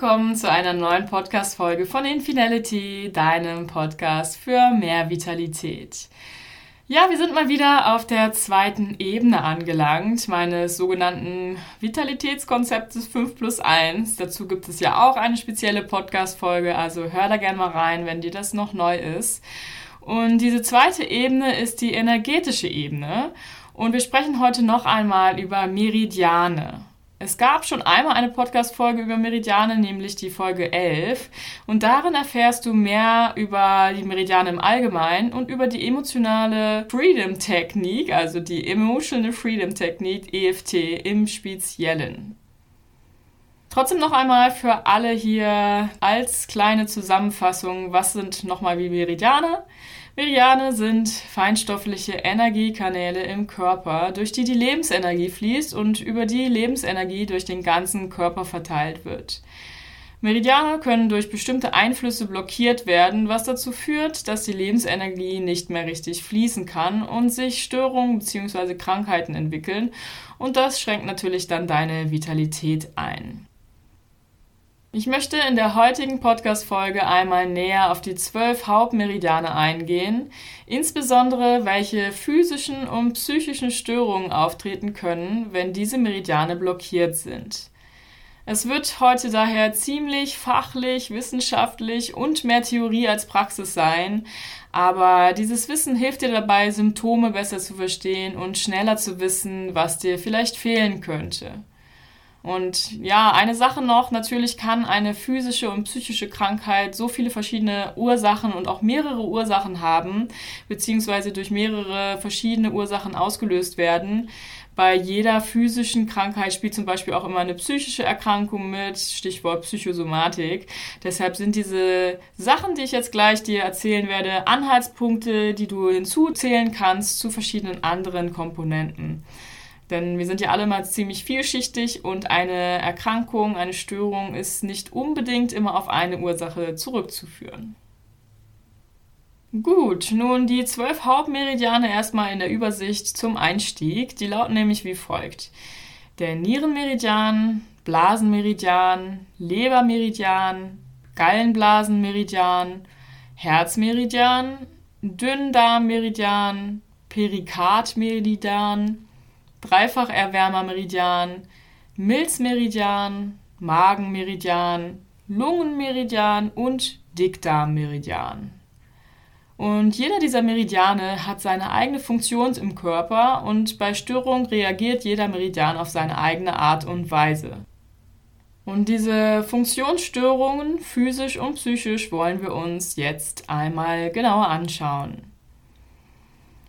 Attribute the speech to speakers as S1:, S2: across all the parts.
S1: willkommen zu einer neuen Podcast-Folge von Infinality, deinem Podcast für mehr Vitalität. Ja, wir sind mal wieder auf der zweiten Ebene angelangt, meines sogenannten Vitalitätskonzeptes 5 plus 1. Dazu gibt es ja auch eine spezielle Podcast-Folge, also hör da gerne mal rein, wenn dir das noch neu ist. Und diese zweite Ebene ist die energetische Ebene. Und wir sprechen heute noch einmal über Meridiane. Es gab schon einmal eine Podcast-Folge über Meridiane, nämlich die Folge 11. Und darin erfährst du mehr über die Meridiane im Allgemeinen und über die emotionale Freedom-Technik, also die Emotional Freedom-Technik, EFT im Speziellen. Trotzdem noch einmal für alle hier als kleine Zusammenfassung, was sind nochmal wie Meridiane? Meridiane sind feinstoffliche Energiekanäle im Körper, durch die die Lebensenergie fließt und über die Lebensenergie durch den ganzen Körper verteilt wird. Meridiane können durch bestimmte Einflüsse blockiert werden, was dazu führt, dass die Lebensenergie nicht mehr richtig fließen kann und sich Störungen bzw. Krankheiten entwickeln und das schränkt natürlich dann deine Vitalität ein. Ich möchte in der heutigen Podcast-Folge einmal näher auf die zwölf Hauptmeridiane eingehen, insbesondere welche physischen und psychischen Störungen auftreten können, wenn diese Meridiane blockiert sind. Es wird heute daher ziemlich fachlich, wissenschaftlich und mehr Theorie als Praxis sein, aber dieses Wissen hilft dir dabei, Symptome besser zu verstehen und schneller zu wissen, was dir vielleicht fehlen könnte. Und ja, eine Sache noch, natürlich kann eine physische und psychische Krankheit so viele verschiedene Ursachen und auch mehrere Ursachen haben, beziehungsweise durch mehrere verschiedene Ursachen ausgelöst werden. Bei jeder physischen Krankheit spielt zum Beispiel auch immer eine psychische Erkrankung mit, Stichwort Psychosomatik. Deshalb sind diese Sachen, die ich jetzt gleich dir erzählen werde, Anhaltspunkte, die du hinzuzählen kannst zu verschiedenen anderen Komponenten. Denn wir sind ja alle mal ziemlich vielschichtig und eine Erkrankung, eine Störung ist nicht unbedingt immer auf eine Ursache zurückzuführen. Gut, nun die zwölf Hauptmeridiane erstmal in der Übersicht zum Einstieg. Die lauten nämlich wie folgt. Der Nierenmeridian, Blasenmeridian, Lebermeridian, Gallenblasenmeridian, Herzmeridian, Dünndarmmeridian, Perikardmeridian, Dreifach-Erwärmer-Meridian, Milzmeridian, Magenmeridian, Lungenmeridian und Dickdarmmeridian. Und jeder dieser Meridiane hat seine eigene Funktion im Körper und bei Störung reagiert jeder Meridian auf seine eigene Art und Weise. Und diese Funktionsstörungen, physisch und psychisch, wollen wir uns jetzt einmal genauer anschauen.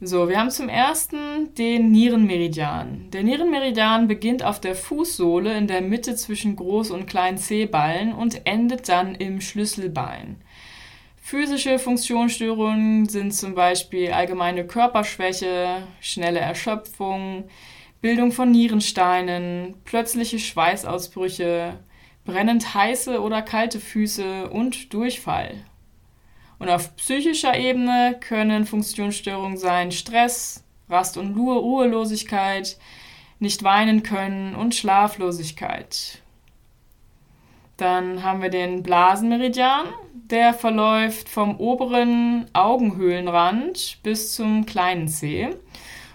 S1: So, wir haben zum ersten den Nierenmeridian. Der Nierenmeridian beginnt auf der Fußsohle in der Mitte zwischen Groß- und kleinen Zehballen und endet dann im Schlüsselbein. Physische Funktionsstörungen sind zum Beispiel allgemeine Körperschwäche, schnelle Erschöpfung, Bildung von Nierensteinen, plötzliche Schweißausbrüche, brennend heiße oder kalte Füße und Durchfall. Und auf psychischer Ebene können Funktionsstörungen sein Stress, Rast- und Ruhelosigkeit, nicht weinen können und Schlaflosigkeit. Dann haben wir den Blasenmeridian, der verläuft vom oberen Augenhöhlenrand bis zum kleinen Zeh.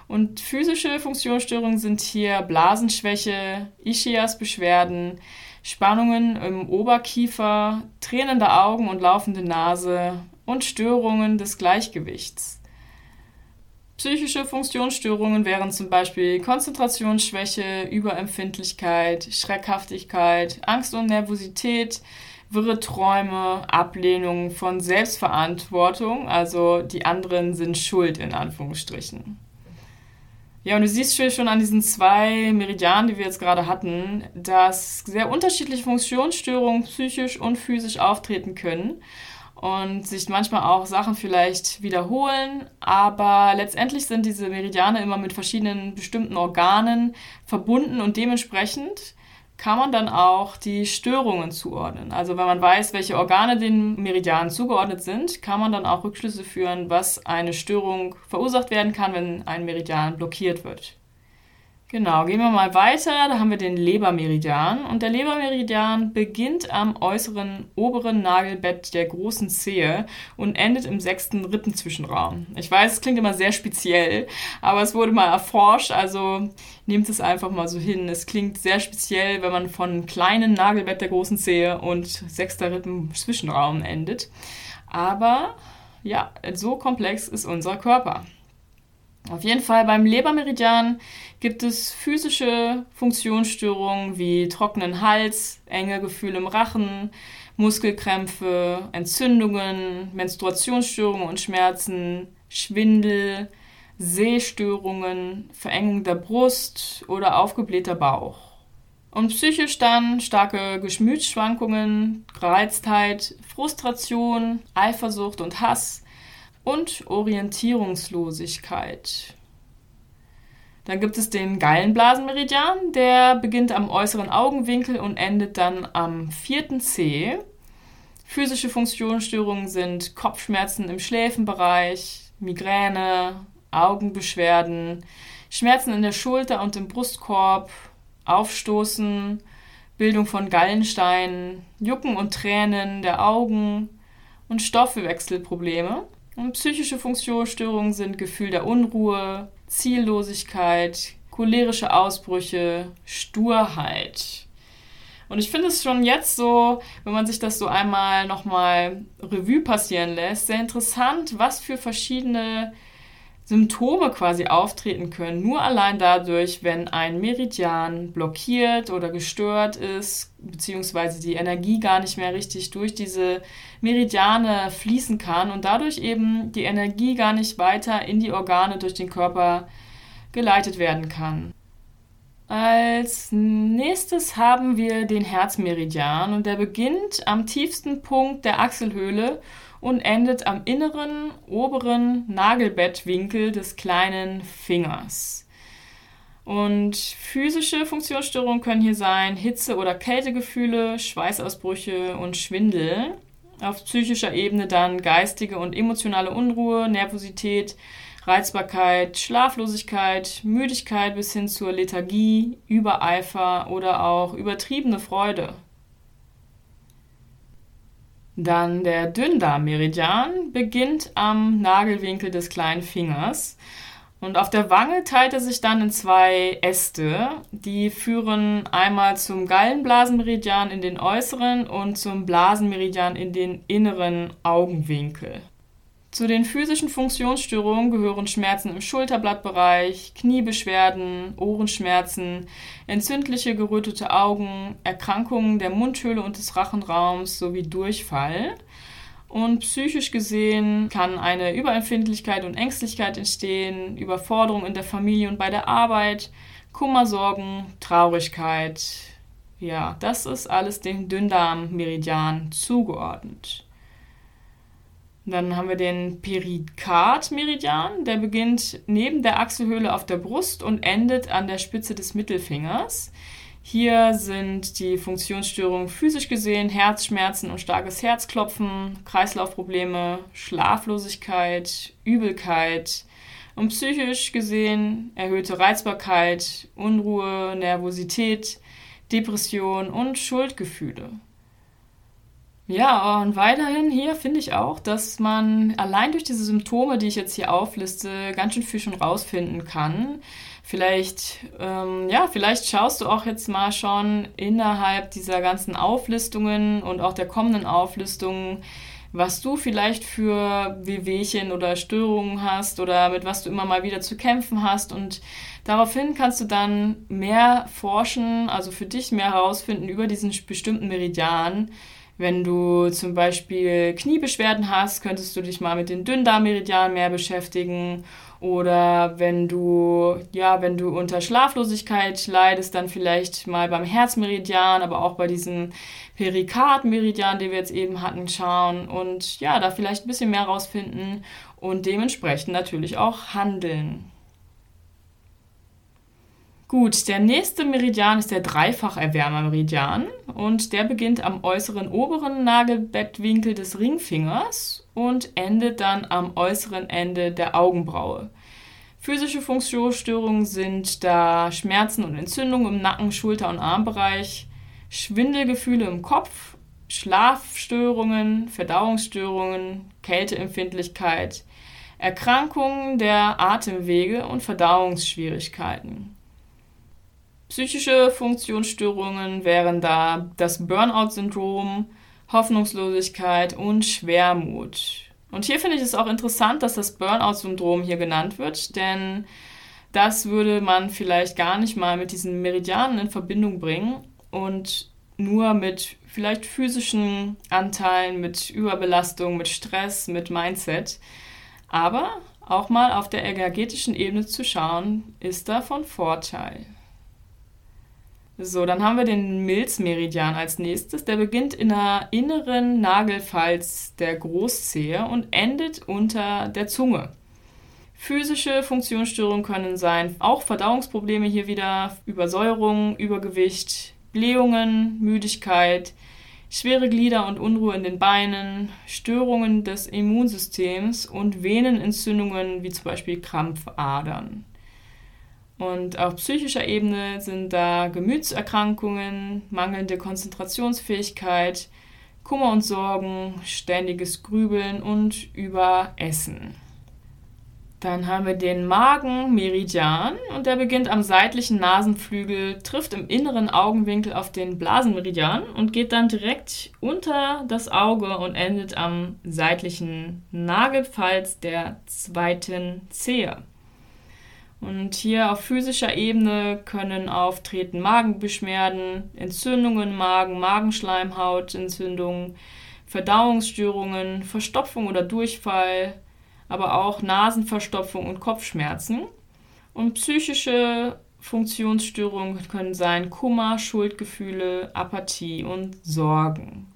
S1: Und physische Funktionsstörungen sind hier Blasenschwäche, Ischias-Beschwerden, Spannungen im Oberkiefer, tränende Augen und laufende Nase, und Störungen des Gleichgewichts. Psychische Funktionsstörungen wären zum Beispiel Konzentrationsschwäche, Überempfindlichkeit, Schreckhaftigkeit, Angst und Nervosität, wirre Träume, Ablehnung von Selbstverantwortung, also die anderen sind schuld in Anführungsstrichen. Ja, und du siehst schon an diesen zwei Meridianen, die wir jetzt gerade hatten, dass sehr unterschiedliche Funktionsstörungen psychisch und physisch auftreten können und sich manchmal auch Sachen vielleicht wiederholen, aber letztendlich sind diese Meridiane immer mit verschiedenen bestimmten Organen verbunden und dementsprechend kann man dann auch die Störungen zuordnen. Also wenn man weiß, welche Organe den Meridianen zugeordnet sind, kann man dann auch Rückschlüsse führen, was eine Störung verursacht werden kann, wenn ein Meridian blockiert wird. Genau, gehen wir mal weiter. Da haben wir den Lebermeridian. Und der Lebermeridian beginnt am äußeren oberen Nagelbett der großen Zehe und endet im sechsten Rippenzwischenraum. Ich weiß, es klingt immer sehr speziell, aber es wurde mal erforscht, also nehmt es einfach mal so hin. Es klingt sehr speziell, wenn man von kleinen Nagelbett der großen Zehe und sechster Rippenzwischenraum endet. Aber ja, so komplex ist unser Körper. Auf jeden Fall beim Lebermeridian gibt es physische Funktionsstörungen wie trockenen Hals, enge Gefühle im Rachen, Muskelkrämpfe, Entzündungen, Menstruationsstörungen und Schmerzen, Schwindel, Sehstörungen, Verengung der Brust oder aufgeblähter Bauch. Und psychisch dann starke Gemütsschwankungen, Gereiztheit, Frustration, Eifersucht und Hass, und Orientierungslosigkeit. Dann gibt es den Gallenblasenmeridian, der beginnt am äußeren Augenwinkel und endet dann am vierten C. Physische Funktionsstörungen sind Kopfschmerzen im Schläfenbereich, Migräne, Augenbeschwerden, Schmerzen in der Schulter und im Brustkorb, Aufstoßen, Bildung von Gallensteinen, Jucken und Tränen der Augen und Stoffwechselprobleme. Und psychische Funktionsstörungen sind Gefühl der Unruhe, Ziellosigkeit, cholerische Ausbrüche, Sturheit. Und ich finde es schon jetzt so, wenn man sich das so einmal nochmal Revue passieren lässt, sehr interessant, was für verschiedene Symptome quasi auftreten können, nur allein dadurch, wenn ein Meridian blockiert oder gestört ist, beziehungsweise die Energie gar nicht mehr richtig durch diese Meridiane fließen kann und dadurch eben die Energie gar nicht weiter in die Organe durch den Körper geleitet werden kann. Als nächstes haben wir den Herzmeridian und der beginnt am tiefsten Punkt der Achselhöhle und endet am inneren oberen Nagelbettwinkel des kleinen Fingers. Und physische Funktionsstörungen können hier sein Hitze- oder Kältegefühle, Schweißausbrüche und Schwindel. Auf psychischer Ebene dann geistige und emotionale Unruhe, Nervosität, Reizbarkeit, Schlaflosigkeit, Müdigkeit bis hin zur Lethargie, Übereifer oder auch übertriebene Freude. Dann der Dünndarmmeridian beginnt am Nagelwinkel des kleinen Fingers. Und auf der Wange teilt er sich dann in zwei Äste. Die führen einmal zum Gallenblasenmeridian in den äußeren und zum Blasenmeridian in den inneren Augenwinkel. Zu den physischen Funktionsstörungen gehören Schmerzen im Schulterblattbereich, Kniebeschwerden, Ohrenschmerzen, entzündliche gerötete Augen, Erkrankungen der Mundhöhle und des Rachenraums sowie Durchfall. Und psychisch gesehen kann eine Überempfindlichkeit und Ängstlichkeit entstehen, Überforderung in der Familie und bei der Arbeit, Kummer, Sorgen, Traurigkeit. Ja, das ist alles dem Dünndarmmeridian zugeordnet. Dann haben wir den Perikardmeridian, der beginnt neben der Achselhöhle auf der Brust und endet an der Spitze des Mittelfingers. Hier sind die Funktionsstörungen physisch gesehen Herzschmerzen und starkes Herzklopfen, Kreislaufprobleme, Schlaflosigkeit, Übelkeit und psychisch gesehen erhöhte Reizbarkeit, Unruhe, Nervosität, Depression und Schuldgefühle. Ja, und weiterhin hier finde ich auch, dass man allein durch diese Symptome, die ich jetzt hier aufliste, ganz schön viel schon rausfinden kann. Vielleicht, ähm, ja, vielleicht schaust du auch jetzt mal schon innerhalb dieser ganzen Auflistungen und auch der kommenden Auflistungen, was du vielleicht für Wehwehchen oder Störungen hast oder mit was du immer mal wieder zu kämpfen hast. Und daraufhin kannst du dann mehr forschen, also für dich mehr herausfinden über diesen bestimmten Meridian wenn du zum Beispiel Kniebeschwerden hast, könntest du dich mal mit den Dünndarmmeridianen mehr beschäftigen. Oder wenn du, ja, wenn du unter Schlaflosigkeit leidest, dann vielleicht mal beim Herzmeridian, aber auch bei diesem Perikardmeridian, den wir jetzt eben hatten, schauen und ja, da vielleicht ein bisschen mehr rausfinden und dementsprechend natürlich auch handeln. Gut, der nächste Meridian ist der Dreifach-Erwärmer-Meridian und der beginnt am äußeren oberen Nagelbettwinkel des Ringfingers und endet dann am äußeren Ende der Augenbraue. Physische Funktionsstörungen sind da Schmerzen und Entzündungen im Nacken, Schulter- und Armbereich, Schwindelgefühle im Kopf, Schlafstörungen, Verdauungsstörungen, Kälteempfindlichkeit, Erkrankungen der Atemwege und Verdauungsschwierigkeiten. Psychische Funktionsstörungen wären da das Burnout-Syndrom, Hoffnungslosigkeit und Schwermut. Und hier finde ich es auch interessant, dass das Burnout-Syndrom hier genannt wird, denn das würde man vielleicht gar nicht mal mit diesen Meridianen in Verbindung bringen und nur mit vielleicht physischen Anteilen, mit Überbelastung, mit Stress, mit Mindset. Aber auch mal auf der energetischen Ebene zu schauen, ist da von Vorteil. So, dann haben wir den Milzmeridian als nächstes. Der beginnt in der inneren Nagelfalz der Großzehe und endet unter der Zunge. Physische Funktionsstörungen können sein, auch Verdauungsprobleme hier wieder, Übersäuerung, Übergewicht, Blähungen, Müdigkeit, schwere Glieder und Unruhe in den Beinen, Störungen des Immunsystems und Venenentzündungen wie zum Beispiel Krampfadern. Und auf psychischer Ebene sind da Gemütserkrankungen, mangelnde Konzentrationsfähigkeit, Kummer und Sorgen, ständiges Grübeln und Überessen. Dann haben wir den Magenmeridian und der beginnt am seitlichen Nasenflügel, trifft im inneren Augenwinkel auf den Blasenmeridian und geht dann direkt unter das Auge und endet am seitlichen Nagelfalz der zweiten Zehe. Und hier auf physischer Ebene können auftreten Magenbeschwerden, Entzündungen im Magen, Magenschleimhautentzündungen, Verdauungsstörungen, Verstopfung oder Durchfall, aber auch Nasenverstopfung und Kopfschmerzen. Und psychische Funktionsstörungen können sein Kummer, Schuldgefühle, Apathie und Sorgen.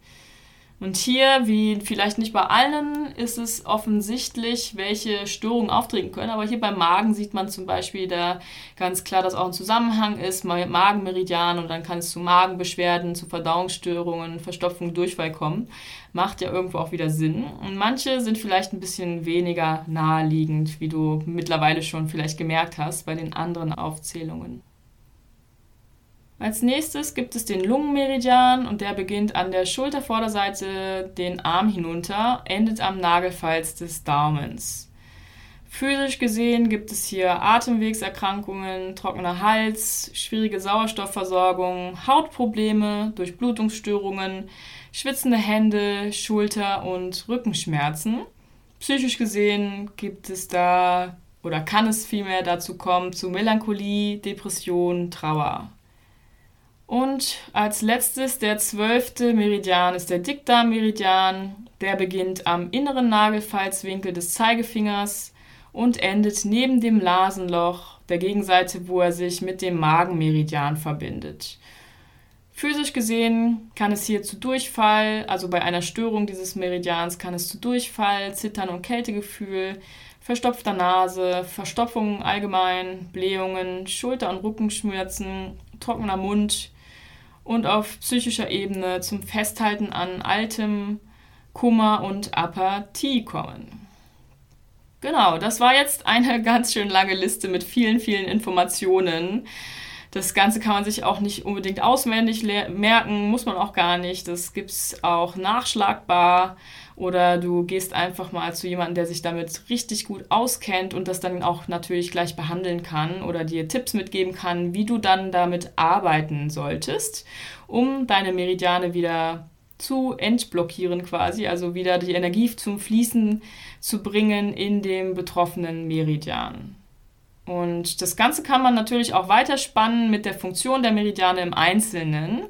S1: Und hier, wie vielleicht nicht bei allen, ist es offensichtlich, welche Störungen auftreten können. Aber hier beim Magen sieht man zum Beispiel da ganz klar, dass auch ein Zusammenhang ist, Magenmeridian und dann kann es zu Magenbeschwerden, zu Verdauungsstörungen, Verstopfung, Durchfall kommen. Macht ja irgendwo auch wieder Sinn. Und manche sind vielleicht ein bisschen weniger naheliegend, wie du mittlerweile schon vielleicht gemerkt hast bei den anderen Aufzählungen. Als nächstes gibt es den Lungenmeridian und der beginnt an der Schultervorderseite den Arm hinunter, endet am Nagelfalz des Daumens. Physisch gesehen gibt es hier Atemwegserkrankungen, trockener Hals, schwierige Sauerstoffversorgung, Hautprobleme, Durchblutungsstörungen, schwitzende Hände, Schulter- und Rückenschmerzen. Psychisch gesehen gibt es da oder kann es vielmehr dazu kommen zu Melancholie, Depression, Trauer. Und als letztes der zwölfte Meridian ist der Dickdarmmeridian. Der beginnt am inneren Nagelfalzwinkel des Zeigefingers und endet neben dem Nasenloch, der Gegenseite, wo er sich mit dem Magenmeridian verbindet. Physisch gesehen kann es hier zu Durchfall, also bei einer Störung dieses Meridians kann es zu Durchfall, Zittern und Kältegefühl, verstopfter Nase, Verstopfungen allgemein, Blähungen, Schulter- und Rückenschmerzen, trockener Mund, und auf psychischer Ebene zum Festhalten an altem Kummer und Apathie kommen. Genau, das war jetzt eine ganz schön lange Liste mit vielen, vielen Informationen. Das Ganze kann man sich auch nicht unbedingt auswendig merken, muss man auch gar nicht. Das gibt es auch nachschlagbar oder du gehst einfach mal zu jemandem, der sich damit richtig gut auskennt und das dann auch natürlich gleich behandeln kann oder dir Tipps mitgeben kann, wie du dann damit arbeiten solltest, um deine Meridiane wieder zu entblockieren quasi, also wieder die Energie zum Fließen zu bringen in dem betroffenen Meridian. Und das Ganze kann man natürlich auch weiterspannen mit der Funktion der Meridiane im Einzelnen.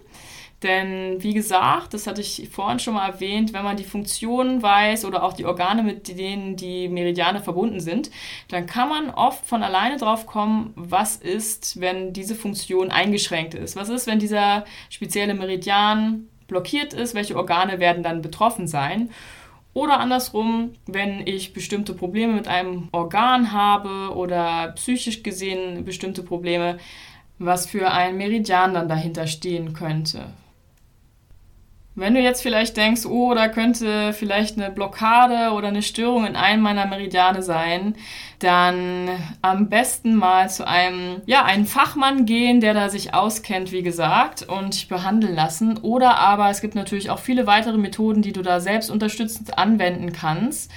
S1: Denn wie gesagt, das hatte ich vorhin schon mal erwähnt, wenn man die Funktionen weiß oder auch die Organe, mit denen die Meridiane verbunden sind, dann kann man oft von alleine drauf kommen, was ist, wenn diese Funktion eingeschränkt ist. Was ist, wenn dieser spezielle Meridian blockiert ist, welche Organe werden dann betroffen sein. Oder andersrum, wenn ich bestimmte Probleme mit einem Organ habe oder psychisch gesehen bestimmte Probleme, was für ein Meridian dann dahinter stehen könnte. Wenn du jetzt vielleicht denkst, oh, da könnte vielleicht eine Blockade oder eine Störung in einem meiner Meridiane sein, dann am besten mal zu einem, ja, einen Fachmann gehen, der da sich auskennt, wie gesagt, und behandeln lassen. Oder aber es gibt natürlich auch viele weitere Methoden, die du da selbst unterstützend anwenden kannst.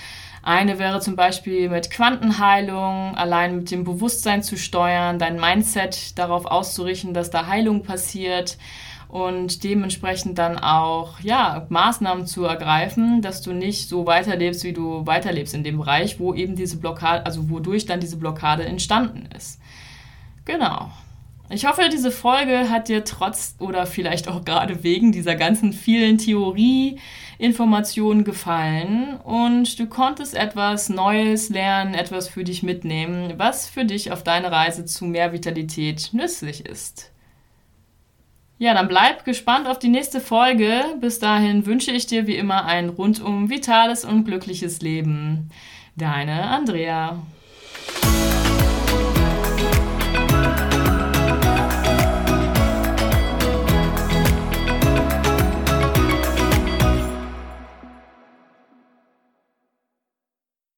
S1: Eine wäre zum Beispiel mit Quantenheilung, allein mit dem Bewusstsein zu steuern, dein Mindset darauf auszurichten, dass da Heilung passiert und dementsprechend dann auch ja, Maßnahmen zu ergreifen, dass du nicht so weiterlebst, wie du weiterlebst in dem Bereich, wo eben diese Blockade, also wodurch dann diese Blockade entstanden ist. Genau. Ich hoffe, diese Folge hat dir trotz oder vielleicht auch gerade wegen dieser ganzen vielen Theorie-Informationen gefallen und du konntest etwas Neues lernen, etwas für dich mitnehmen, was für dich auf deine Reise zu mehr Vitalität nützlich ist. Ja, dann bleib gespannt auf die nächste Folge. Bis dahin wünsche ich dir wie immer ein rundum vitales und glückliches Leben. Deine Andrea.